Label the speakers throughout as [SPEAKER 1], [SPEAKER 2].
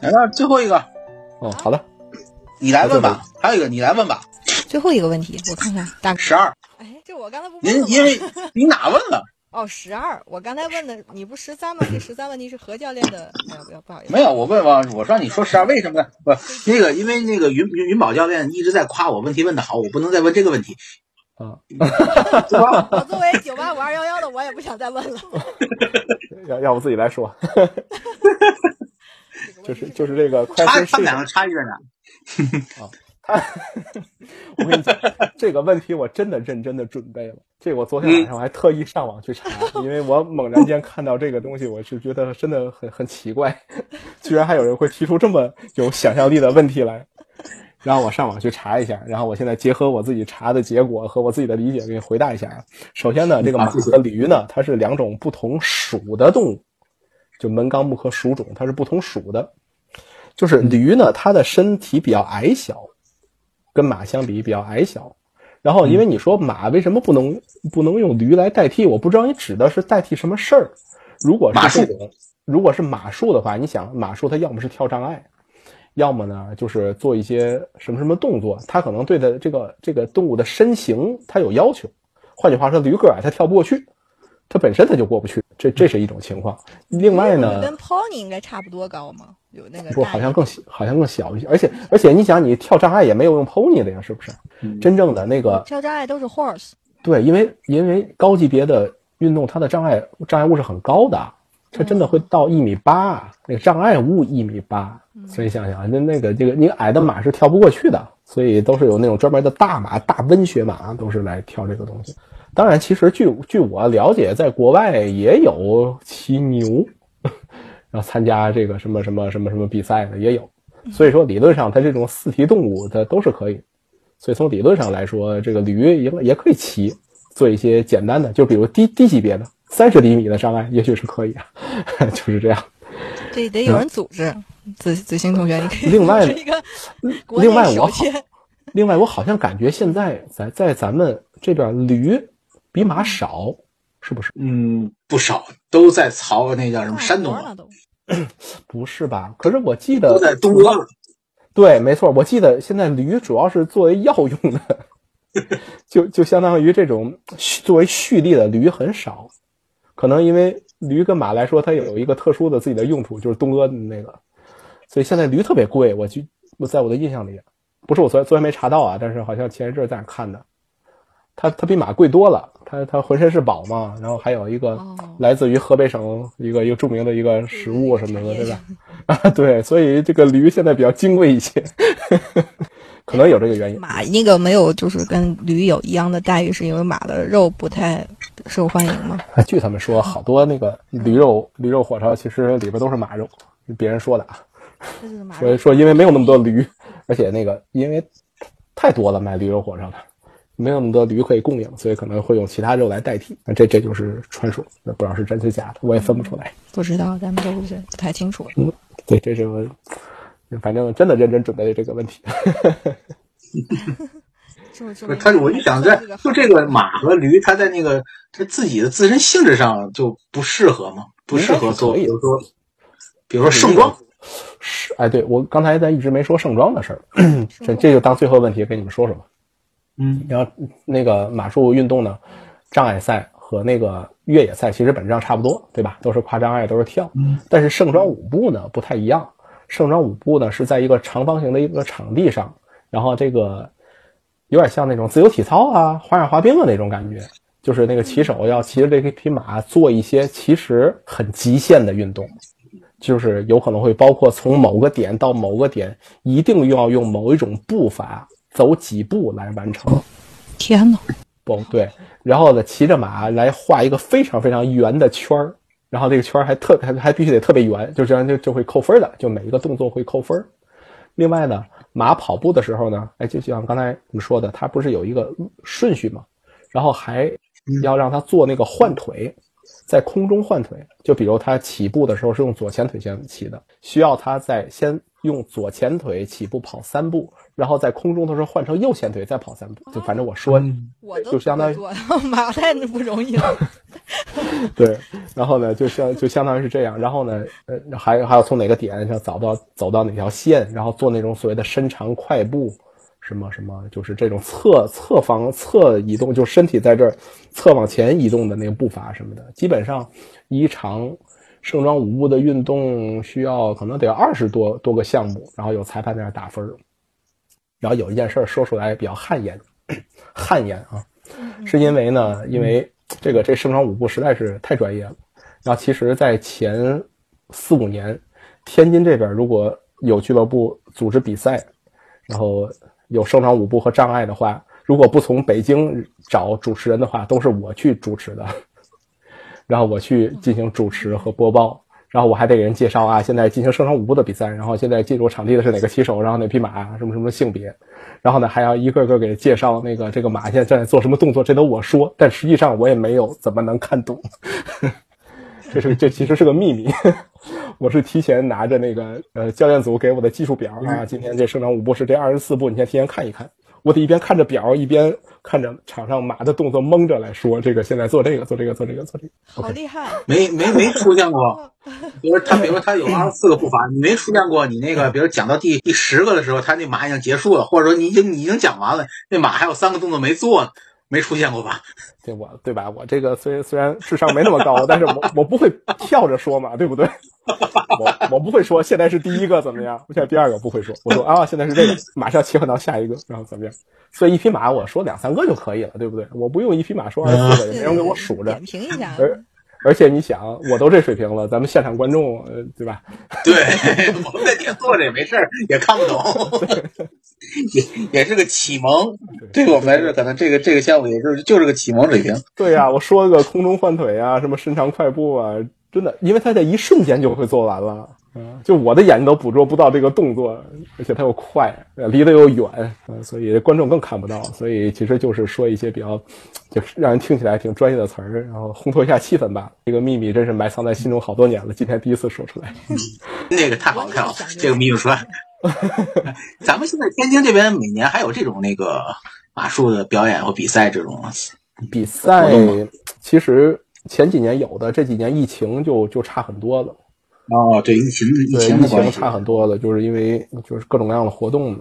[SPEAKER 1] 来到最后一个，
[SPEAKER 2] 哦，好的，
[SPEAKER 1] 你来问吧。还有一个，你来问吧。
[SPEAKER 3] 最后一个问题，我看看，大
[SPEAKER 1] 十二。
[SPEAKER 3] 哎，这我刚才不问了吗
[SPEAKER 1] 您因为你哪问了？
[SPEAKER 3] 哦，十二，我刚才问的你不十三吗？这十三问题是何教练的，哎呀，不要不好意思，
[SPEAKER 1] 没有，我问王，我说你说十二为什么呢？不，那个因为那个云云云宝教练一直在夸我问题问的好，我不能再问这个问题，
[SPEAKER 2] 啊？
[SPEAKER 3] 我作为九八五二幺幺的，我也不想再问了。
[SPEAKER 2] 要要不自己来说，就是就是这个快速睡
[SPEAKER 1] 差他们两个差异在哪？
[SPEAKER 2] 他，我跟你讲，这个问题我真的认真的准备了。这个我昨天晚上我还特意上网去查，因为我猛然间看到这个东西，我是觉得真的很很奇怪，居然还有人会提出这么有想象力的问题来。然后我上网去查一下，然后我现在结合我自己查的结果和我自己的理解，给你回答一下啊。首先呢，这个马和驴呢，它是两种不同属的动物，就门纲目和属种，它是不同属的。就是驴呢，它的身体比较矮小，跟马相比比较矮小。然后，因为你说马为什么不能不能用驴来代替？我不知道你指的是代替什么事儿。如果
[SPEAKER 1] 马术
[SPEAKER 2] 是这种，如果是马术的话，你想马术它要么是跳障碍，要么呢就是做一些什么什么动作，它可能对的这个这个动物的身形它有要求。换句话说，驴个矮它跳不过去，它本身它就过不去，这这是一种情况。另外呢，
[SPEAKER 3] 跟 pony 应该差不多高吗？有那个
[SPEAKER 2] 不，好像更小，好像更小一些。而且而且，你想，你跳障碍也没有用 pony 的呀，是不是？真正的那个
[SPEAKER 3] 跳障碍都是 horse，
[SPEAKER 2] 对，因为因为高级别的运动，它的障碍障碍物是很高的，它真的会到一米八，那个障碍物一米八。所以想想，那那个这个你矮的马是跳不过去的，所以都是有那种专门的大马、大温血马，都是来跳这个东西。当然，其实据据我了解，在国外也有骑牛，然后参加这个什么什么什么什么比赛的也有。所以说，理论上它这种四蹄动物它都是可以。所以从理论上来说，这个驴也也可以骑，做一些简单的，就比如低低级别的三十厘米的障碍，也许是可以啊，就是这样。
[SPEAKER 3] 这得有人组织。子子欣同学，你可以
[SPEAKER 2] 另外
[SPEAKER 3] 组织一个国内
[SPEAKER 2] 另外我好另外，我好像感觉现在在在咱们这边驴比马少，是不是？
[SPEAKER 1] 嗯，不少都在曹那叫什么山东了，
[SPEAKER 3] 都。
[SPEAKER 2] 不是吧？可是我记得
[SPEAKER 1] 都在东哥了。
[SPEAKER 2] 对，没错，我记得现在驴主要是作为药用的，就就相当于这种作为蓄力的驴很少，可能因为驴跟马来说，它有一个特殊的自己的用途，就是东阿的那个，所以现在驴特别贵。我记我在我的印象里，不是我昨昨天没查到啊，但是好像前一阵在哪看的，它它比马贵多了，它它浑身是宝嘛，然后还有一个
[SPEAKER 3] 哦
[SPEAKER 2] 来自于河北省一个一个著名的一个食物什么的，对吧？啊，对，所以这个驴现在比较金贵一些，可能有这个原因。
[SPEAKER 3] 马那个没有，就是跟驴有一样的待遇，是因为马的肉不太受欢迎吗？
[SPEAKER 2] 啊，据他们说，好多那个驴肉驴肉火烧其实里边都是马肉，别人说的啊。
[SPEAKER 3] 所以。
[SPEAKER 2] 说因为没有那么多驴，而且那个因为太多了卖驴肉火烧的，没有那么多驴可以供应，所以可能会用其他肉来代替。那这这就是传说，那不知道是真是假的，我也分不出来。
[SPEAKER 3] 不知道，咱们都是不太清楚。
[SPEAKER 2] 对，这是我反正真的认真准备的这个问题。
[SPEAKER 3] 就是
[SPEAKER 1] 不是他，我就想在就这个马和驴，它在那个它自己的自身性质上就不适合嘛？不适合做，比如说，比如说盛装，
[SPEAKER 2] 是，哎，对我刚才咱一直没说盛装的事儿，这这就当最后问题跟你们说说吧。
[SPEAKER 1] 嗯，
[SPEAKER 2] 然后那个马术运动呢，障碍赛和那个越野赛其实本质上差不多，对吧？都是跨障碍，都是跳。
[SPEAKER 1] 嗯
[SPEAKER 2] 但是盛装舞步呢不太一样，盛装舞步呢是在一个长方形的一个场地上，然后这个有点像那种自由体操啊、花样滑冰的那种感觉，就是那个骑手要骑着这匹马做一些其实很极限的运动。就是有可能会包括从某个点到某个点，一定要用某一种步伐走几步来完成。
[SPEAKER 3] 天呐，
[SPEAKER 2] 不对，然后呢，骑着马来画一个非常非常圆的圈儿，然后这个圈儿还特还还必须得特别圆，就这样就就会扣分的，就每一个动作会扣分。另外呢，马跑步的时候呢，哎，就像刚才你们说的，它不是有一个顺序吗？然后还要让它做那个换腿，在空中换腿。就比如它起步的时候是用左前腿先起的，需要它在先用左前腿起步跑三步。然后在空中的时候换成右前腿再跑三步，就反正我说，我就相当于
[SPEAKER 3] 马太不容易了。
[SPEAKER 2] 对，然后呢，就相就相当于是这样。然后呢，呃，还还要从哪个点上走到走到哪条线，然后做那种所谓的伸长快步，什么什么，就是这种侧侧方侧移动，就身体在这儿侧往前移动的那个步伐什么的。基本上一长盛装舞步的运动需要可能得二十多多个项目，然后有裁判在那打分。然后有一件事说出来比较汗颜，汗颜啊，是因为呢，因为这个这盛装舞步实在是太专业了。然后其实，在前四五年，天津这边如果有俱乐部组织比赛，然后有盛装舞步和障碍的话，如果不从北京找主持人的话，都是我去主持的，然后我去进行主持和播报。然后我还得给人介绍啊，现在进行盛装舞步的比赛，然后现在进入场地的是哪个骑手，然后哪匹马，什么什么性别，然后呢还要一个个给介绍那个这个马现在正在做什么动作，这都我说，但实际上我也没有怎么能看懂，这是这其实是个秘密，我是提前拿着那个呃教练组给我的技术表啊，今天这盛装舞步是这二十四步，你先提前看一看。我得一边看着表，一边看着场上马的动作，蒙着来说：“这个现在做这个，做这个，做这个，做这个。”
[SPEAKER 3] 好厉害！
[SPEAKER 1] 没没没出现过，比如他，比如他有二十四个步伐，你没出现过。你那个，比如讲到第第十个的时候，他那马已经结束了，或者说你已经你已经讲完了，那马还有三个动作没做，没出现过吧？
[SPEAKER 2] 对我对吧？我这个虽虽然智商没那么高，但是我我不会跳着说嘛，对不对？我我不会说现在是第一个怎么样，现在第二个不会说。我说啊，现在是这个，马上切换到下一个，然后怎么样？所以一匹马我说两三个就可以了，对不对？我不用一匹马说二十四个，也没人给我数着。
[SPEAKER 3] 点评一下。
[SPEAKER 2] 而而且你想，我都这水平了，咱们现场观众，对吧？
[SPEAKER 1] 对，我们在底下坐着也没事儿，也看不懂，也也是个启蒙。对我们来说，可能这个这个项目也是就是个启蒙水平。
[SPEAKER 2] 对呀，我说个空中换腿啊，什么伸长快步啊。真的，因为他在一瞬间就会做完了，嗯，就我的眼睛都捕捉不到这个动作，而且它又快，离得又远，嗯，所以观众更看不到。所以其实就是说一些比较，就是让人听起来挺专业的词儿，然后烘托一下气氛吧。这个秘密真是埋藏在心中好多年了，今天第一次说出来。
[SPEAKER 1] 那个太好看了，这个秘密出来。咱们现在天津这边每年还有这种那个马术的表演或比赛这种
[SPEAKER 2] 比赛，其实。前几年有的，这几年疫情就就差很多了。
[SPEAKER 1] 哦，对，疫情疫情
[SPEAKER 2] 疫情差很多的，就是因为就是各种各样的活动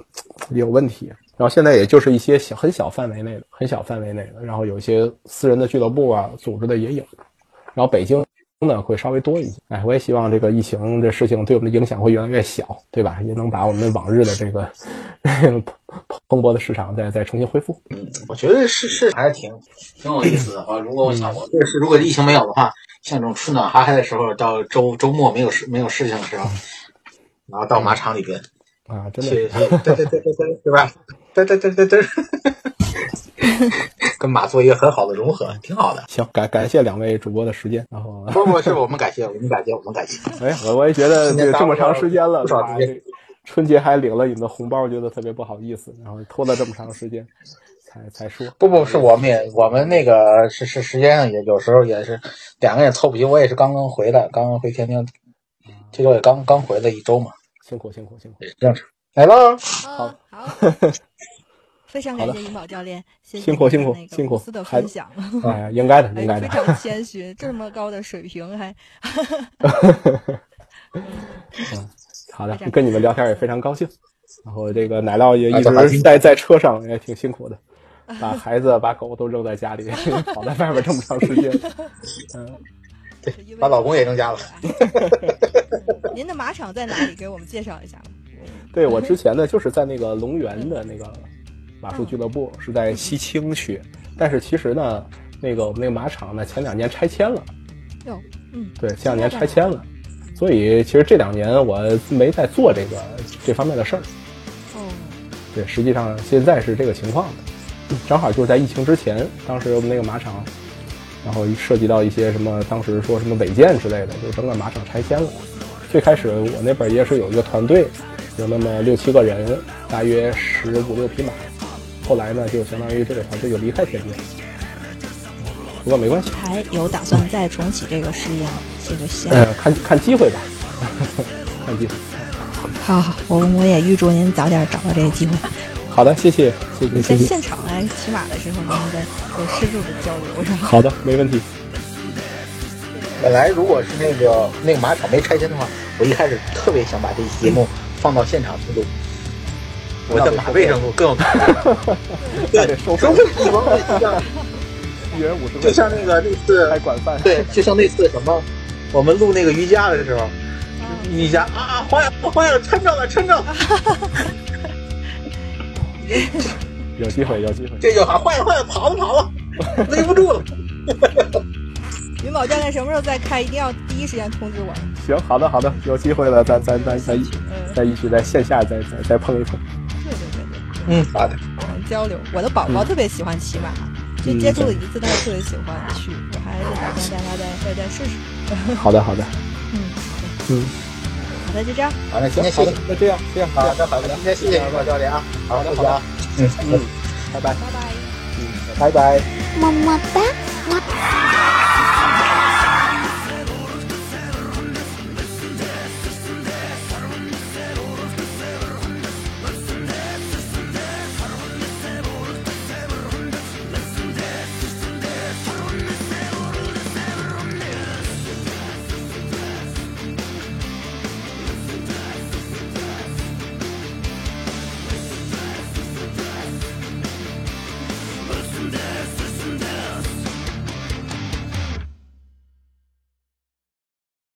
[SPEAKER 2] 也有问题。然后现在也就是一些小很小范围内的、很小范围内的，然后有一些私人的俱乐部啊组织的也有。然后北京。呢会稍微多一些，哎，我也希望这个疫情这事情对我们的影响会越来越小，对吧？也能把我们往日的这个 蓬勃的市场再再重新恢复。
[SPEAKER 1] 嗯，我觉得是是还是挺挺有意思的啊。如果我想我这是如果疫情没有的话，像这种春暖花开的时候，到周周末没有事没有事情的时候，然后到马场里边
[SPEAKER 2] 啊，真的，
[SPEAKER 1] 对对对对对，对吧？对对对对对。跟马做一个很好的融合，挺好的。
[SPEAKER 2] 行，感感谢两位主播的时间。然后
[SPEAKER 1] 不不，是我们感谢，我们感谢，我们感谢。
[SPEAKER 2] 哎，我我也觉得这这么长时间了，春节还领了你们的红包，觉得特别不好意思。然后拖了这么长时间才才说。
[SPEAKER 1] 不不，是我们也我们那个是是时间上也有时候也是两个人凑不齐。我也是刚刚回来，刚刚回天津，这周也刚刚回来一周嘛。
[SPEAKER 2] 辛苦辛苦辛苦，
[SPEAKER 1] 正常来了。
[SPEAKER 3] 好好。非常感谢尹宝教练，
[SPEAKER 2] 辛苦辛苦辛苦
[SPEAKER 3] 的分享。
[SPEAKER 2] 哎，应该的，应该的。
[SPEAKER 3] 非常谦虚，这么高的水平还。
[SPEAKER 2] 嗯，好的，跟你们聊天也非常高兴。然后这个奶酪也一直在在车上，也挺辛苦的，把孩子、把狗都扔在家里，跑在外边这么长时间。嗯，
[SPEAKER 1] 对，把老公也扔家了。
[SPEAKER 3] 您的马场在哪里？给我们介绍一下。
[SPEAKER 2] 对我之前呢，就是在那个龙源的那个。马术俱乐部是在西青区，但是其实呢，那个我们那个马场呢，前两年拆迁了。
[SPEAKER 3] 有，嗯，
[SPEAKER 2] 对，前两年拆迁了，所以其实这两年我没在做这个这方面的事儿。
[SPEAKER 3] 哦，
[SPEAKER 2] 对，实际上现在是这个情况的，正好就是在疫情之前，当时我们那个马场然后涉及到一些什么，当时说什么违建之类的，就整个马场拆迁了。最开始我那边也是有一个团队，有那么六七个人，大约十五六匹马。后来呢，就相当于这个团队就离开天津。不过没关系，
[SPEAKER 3] 还有打算再重启这个事业吗？这个项
[SPEAKER 2] 呃，看看机会吧，看机会。
[SPEAKER 3] 好好，我我也预祝您早点找到这个机会。
[SPEAKER 2] 好的，谢谢，谢谢，
[SPEAKER 3] 在
[SPEAKER 2] 谢谢。
[SPEAKER 3] 现场来骑马的时候，咱们再有深入的交流，是吗？
[SPEAKER 2] 好的，没问题。
[SPEAKER 1] 本来如果是那个那个马场没拆迁的话，我一开始特别想把这期节目放到现场去录，我在马背上录更有感觉。
[SPEAKER 2] 那得收费
[SPEAKER 1] 一毛钱一样，
[SPEAKER 2] 一人五十块，
[SPEAKER 1] 就像那个那次
[SPEAKER 2] 还管饭。
[SPEAKER 1] 对，就像那次什么，我们录那个瑜伽的时候，瑜伽啊，坏了坏了，抻着了抻着了，
[SPEAKER 2] 有机会，有机会。
[SPEAKER 1] 这就喊坏了坏了，跑了跑了，勒不住了。
[SPEAKER 3] 云宝教练什么时候再开，一定要第一时间通知我。
[SPEAKER 2] 行，好的，好的，有机会了，咱咱咱咱一起
[SPEAKER 3] 嗯，
[SPEAKER 2] 再一起在线下再再再碰一碰。
[SPEAKER 1] 嗯，好的。
[SPEAKER 3] 我们交流。我的宝宝特别喜欢骑马，就接触了一次，他就特别喜欢去。我还是打算带他再再再试试。
[SPEAKER 2] 好的，好的，
[SPEAKER 3] 嗯，
[SPEAKER 2] 嗯，
[SPEAKER 3] 好的，就这样。
[SPEAKER 1] 好，的今天
[SPEAKER 2] 好
[SPEAKER 1] 谢谢，，
[SPEAKER 2] 那这样这样
[SPEAKER 1] 好的好的，今天谢谢教练啊，好，的，好的，嗯
[SPEAKER 2] 嗯，拜拜，
[SPEAKER 3] 拜拜。
[SPEAKER 2] 嗯，拜拜。
[SPEAKER 4] 么么哒，么。